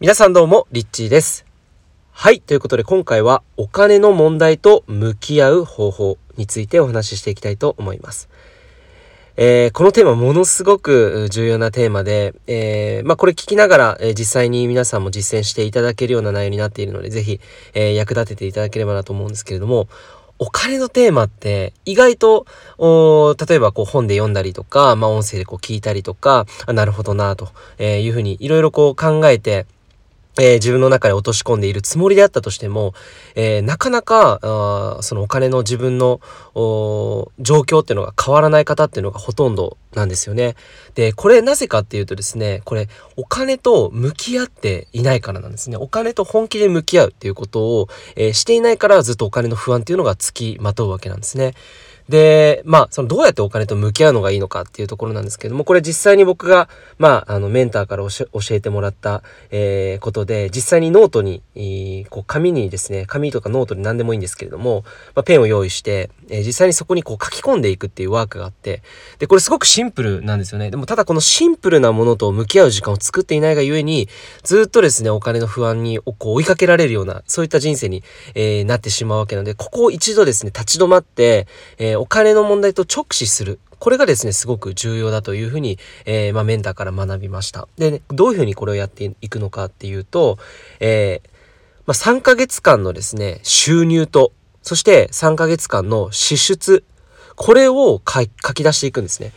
皆さんどうも、リッチーです。はい。ということで今回はお金の問題と向き合う方法についてお話ししていきたいと思います。えーこのテーマものすごく重要なテーマで、えーまあこれ聞きながら、えー実際に皆さんも実践していただけるような内容になっているので、ぜひ、えー役立てていただければなと思うんですけれども、お金のテーマって意外と、お例えばこう本で読んだりとか、まあ音声でこう聞いたりとか、あなるほどなと、えーいうふうにいろいろこう考えて、えー自分の中に落とし込んでいるつもりであったとしても、えーなかなかあそのお金の自分の状況っていうのが変わらない方っていうのがほとんどなんですよね。で、これなぜかっていうとですね、これお金と向き合っていないからなんですね。お金と本気で向き合うっていうことを、えーしていないからずっとお金の不安っていうのがつきまとうわけなんですね。で、まあ、そのどうやってお金と向き合うのがいいのかっていうところなんですけども、これ実際に僕が、まあ、あの、メンターから教えてもらった、えーことで、実際にノートに、えーこう、紙にですね、紙とかノートに何でもいいんですけれども、まあ、ペンを用意して、えー実際にそこにこう書き込んでいくっていうワークがあって、で、これすごくシンプルなんですよね。でも、ただこのシンプルなものと向き合う時間を作っていないがゆえに、ずっとですね、お金の不安にこう追いかけられるような、そういった人生に、えーなってしまうわけなので、ここを一度ですね、立ち止まって、えーお金の問題と直視する。これがですね、すごく重要だというふうに、えーまあ、メンターから学びました。で、ね、どういうふうにこれをやっていくのかっていうと、えーまあ、3ヶ月間のですね、収入と、そして3ヶ月間の支出、これを書い書き出していくんですね。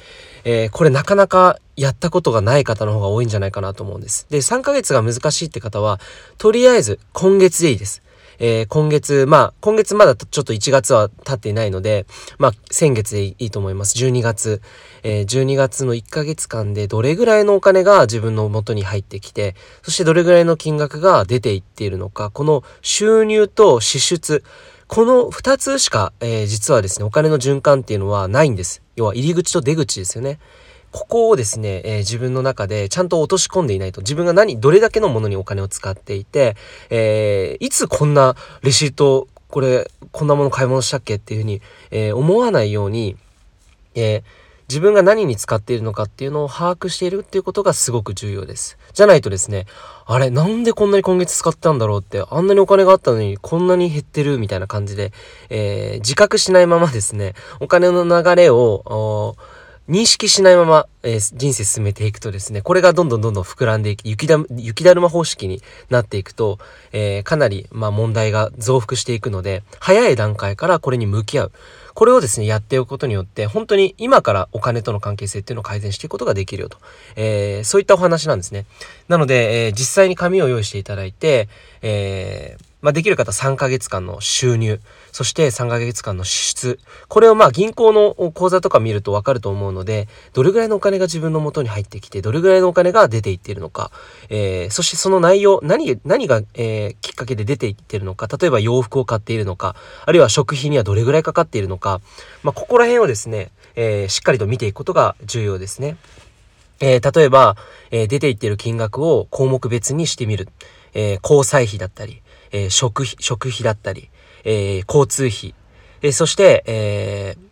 えーこれなかなかやったことがない方の方が多いんじゃないかなと思うんです。で、3ヶ月が難しいって方は、とりあえず今月でいいです。えー今月、まあ、今月まだちょっと1月は経っていないので、まあ、先月でいいと思います。12月。えー12月の1ヶ月間でどれぐらいのお金が自分の元に入ってきて、そしてどれぐらいの金額が出ていっているのか、この収入と支出、この2つしか、えー実はですね、お金の循環っていうのはないんです。要は入り口と出口ですよね。ここをですね、えー自分の中でちゃんと落とし込んでいないと、自分が何、どれだけのものにお金を使っていて、えーいつこんなレシート、これ、こんなもの買い物したっけっていうふうに、えー思わないように、え自分が何に使っているのかっていうのを把握しているっていうことがすごく重要です。じゃないとですね、あれ、なんでこんなに今月使ったんだろうって、あんなにお金があったのにこんなに減ってるみたいな感じで、えー自覚しないままですね、お金の流れを、認識しないまま、えー人生進めていくとですね、これがどんどんどんどん膨らんでいき、雪だ、雪だるま方式になっていくと、えーかなり、まあ問題が増幅していくので、早い段階からこれに向き合う。これをですね、やっておくことによって、本当に今からお金との関係性っていうのを改善していくことができるよと。えーそういったお話なんですね。なので、え実際に紙を用意していただいて、えーまあ、できる方3ヶ月間の収入、そして3ヶ月間の支出。これをまあ銀行の口座とか見るとわかると思うので、どれぐらいのお金が自分の元に入ってきて、どれぐらいのお金が出ていっているのか、えーそしてその内容、何、何が、えーきっかけで出ていっているのか、例えば洋服を買っているのか、あるいは食費にはどれぐらいかかっているのか、まあ、ここら辺をですね、えーしっかりと見ていくことが重要ですね。えー例えば、えー出ていっている金額を項目別にしてみる。え交際費だったり、えー食費、食費だったり、えー交通費。えーそして、えー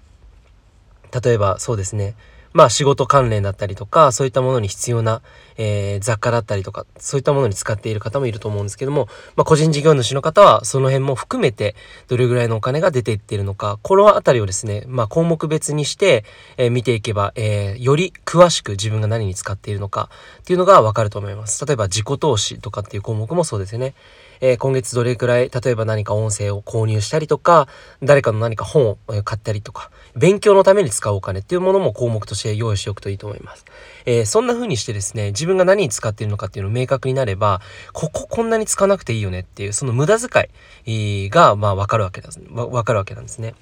例えばそうですね。まあ仕事関連だったりとか、そういったものに必要な、えー雑貨だったりとか、そういったものに使っている方もいると思うんですけども、まあ個人事業主の方はその辺も含めてどれぐらいのお金が出ていっているのか、このあたりをですね、まあ項目別にして、えー見ていけば、えーより詳しく自分が何に使っているのかっていうのがわかると思います。例えば自己投資とかっていう項目もそうですよね。えー今月どれくらい、例えば何か音声を購入したりとか、誰かの何か本を買ったりとか、勉強のために使うお金っていうものも項目として用意しておくといいと思います。えーそんな風にしてですね、自分が何に使っているのかっていうのを明確になれば、こここんなに使わなくていいよねっていう、その無駄遣いが、まあわかるわけです。わわかるわけなんですね。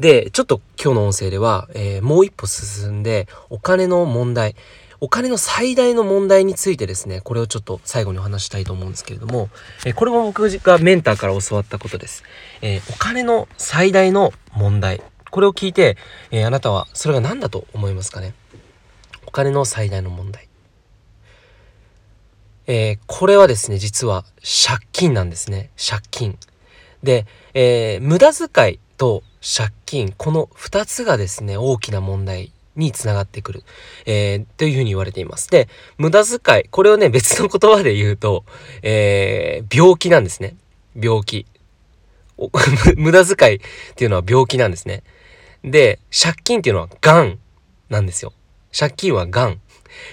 で、ちょっと今日の音声では、えーもう一歩進んで、お金の問題、お金の最大の問題についてですね、これをちょっと最後にお話ししたいと思うんですけれども、えーこれも僕がメンターから教わったことです。えーお金の最大の問題。これを聞いて、えーあなたはそれが何だと思いますかね？お金の最大の問題。えーこれはですね、実は借金なんですね。借金。で、えー無駄遣いと借金、この二つがですね、大きな問題につながってくる、えー、というふうに言われています。で、無駄遣い、これをね、別の言葉で言うと、えー、病気なんですね。病気。無駄遣いっていうのは病気なんですね。で、借金っていうのは癌なんですよ。借金は癌。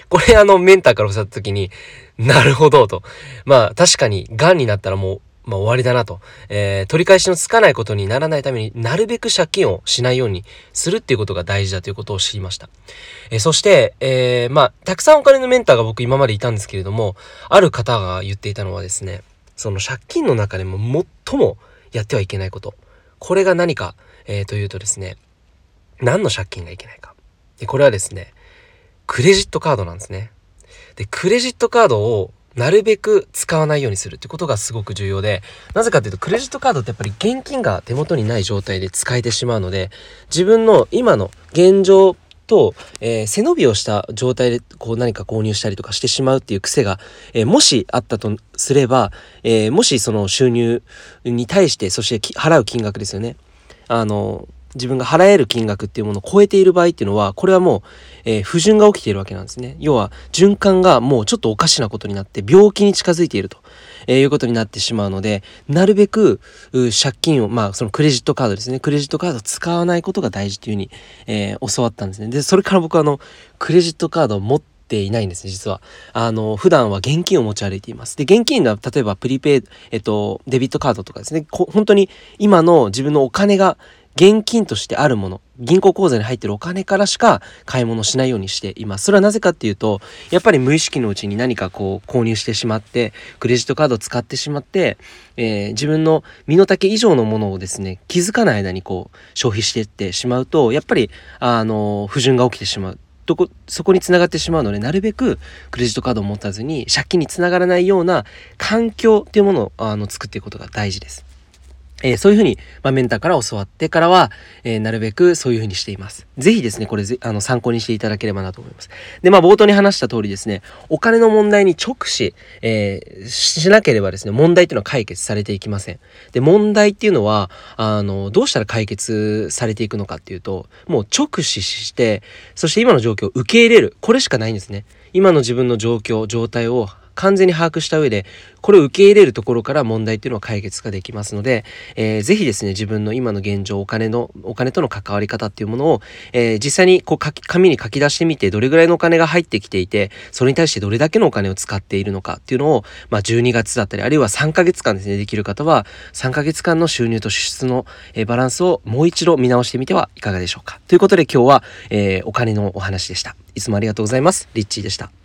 これあのメンターから教わった時に、なるほどと。まあ確かに癌になったらもうまあ、終わりだなと、えー、取り返しのつかないことにならないためになるべく借金をしないようにするっていうことが大事だということを知りました。えー、そして、えー、まあ、たくさんお金のメンターが僕今までいたんですけれども、ある方が言っていたのはですね、その借金の中でも最もやってはいけないこと。これが何か、え、というとですね、何の借金がいけないか。で、これはですね、クレジットカードなんですね。で、クレジットカードをなるべく使わないようにするってことがすごく重要で、なぜかっていうと、クレジットカードってやっぱり現金が手元にない状態で使えてしまうので、自分の今の現状と、えー、背伸びをした状態でこう何か購入したりとかしてしまうっていう癖が、えー、もしあったとすれば、えー、もしその収入に対して、そして払う金額ですよね。あの、自分が払える金額っていうものを超えている場合っていうのは、これはもう、えー、不順が起きているわけなんですね。要は、循環がもうちょっとおかしなことになって、病気に近づいていると、えー、いうことになってしまうので、なるべく、借金を、まあ、そのクレジットカードですね。クレジットカードを使わないことが大事というふうに、えー、教わったんですね。で、それから僕はあの、クレジットカードを持って、いないんですね、実は。あの、普段は現金を持ち歩いています。で、現金は、例えばプリペイ、えっと、デビットカードとかですね、本当に今の自分のお金が現金としてあるもの、銀行口座に入ってるお金からしか買い物しないようにしています。それはなぜかっていうと、やっぱり無意識のうちに何かこう購入してしまって、クレジットカードを使ってしまって、えー、自分の身の丈以上のものをですね、気づかない間にこう消費していってしまうと、やっぱり、あの、不順が起きてしまう。とこ、そこにつながってしまうので、なるべくクレジットカードを持たずに借金につながらないような環境っていうものをあの作っていくことが大事です。えー、そういうふうに、まあ、メンターから教わってからは、えー、なるべくそういうふうにしています。ぜひですね、これ、あの、参考にしていただければなと思います。で、まあ、冒頭に話した通りですね、お金の問題に直視、えー、しなければですね、問題っていうのは解決されていきません。で、問題っていうのは、あの、どうしたら解決されていくのかっていうと、もう直視して、そして今の状況を受け入れる。これしかないんですね。今の自分の状況、状態を完全に把握した上で、これを受け入れるところから問題っていうのは解決ができますので、えー、ぜひですね、自分の今の現状、お金の、お金との関わり方っていうものを、えー、実際にこう紙に書き出してみて、どれぐらいのお金が入ってきていて、それに対してどれだけのお金を使っているのかっていうのを、まあ、12月だったり、あるいは3ヶ月間ですね、できる方は、3ヶ月間の収入と支出の、えー、バランスをもう一度見直してみてはいかがでしょうか。ということで今日は、えー、お金のお話でした。いつもありがとうございます。リッチーでした。